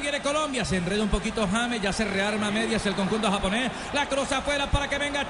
viene Colombia. Se enreda un poquito James, ya se rearma medias el conjunto japonés. La cruz afuera para que venga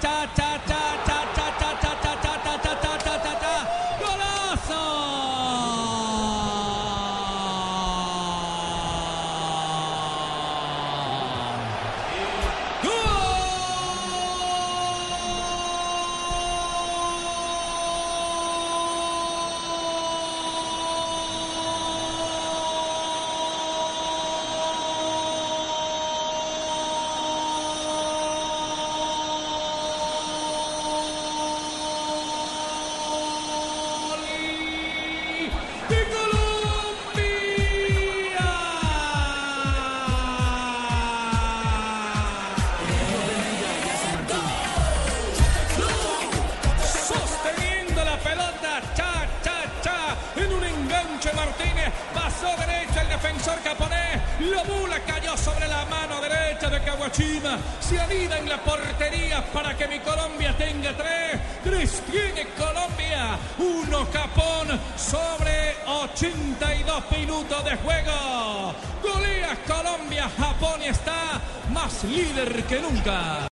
la bula cayó sobre la mano derecha de Kawashima, se anida en la portería para que mi Colombia tenga tres, tres tiene Colombia, uno Japón sobre 82 minutos de juego. Golea Colombia, Japón está más líder que nunca.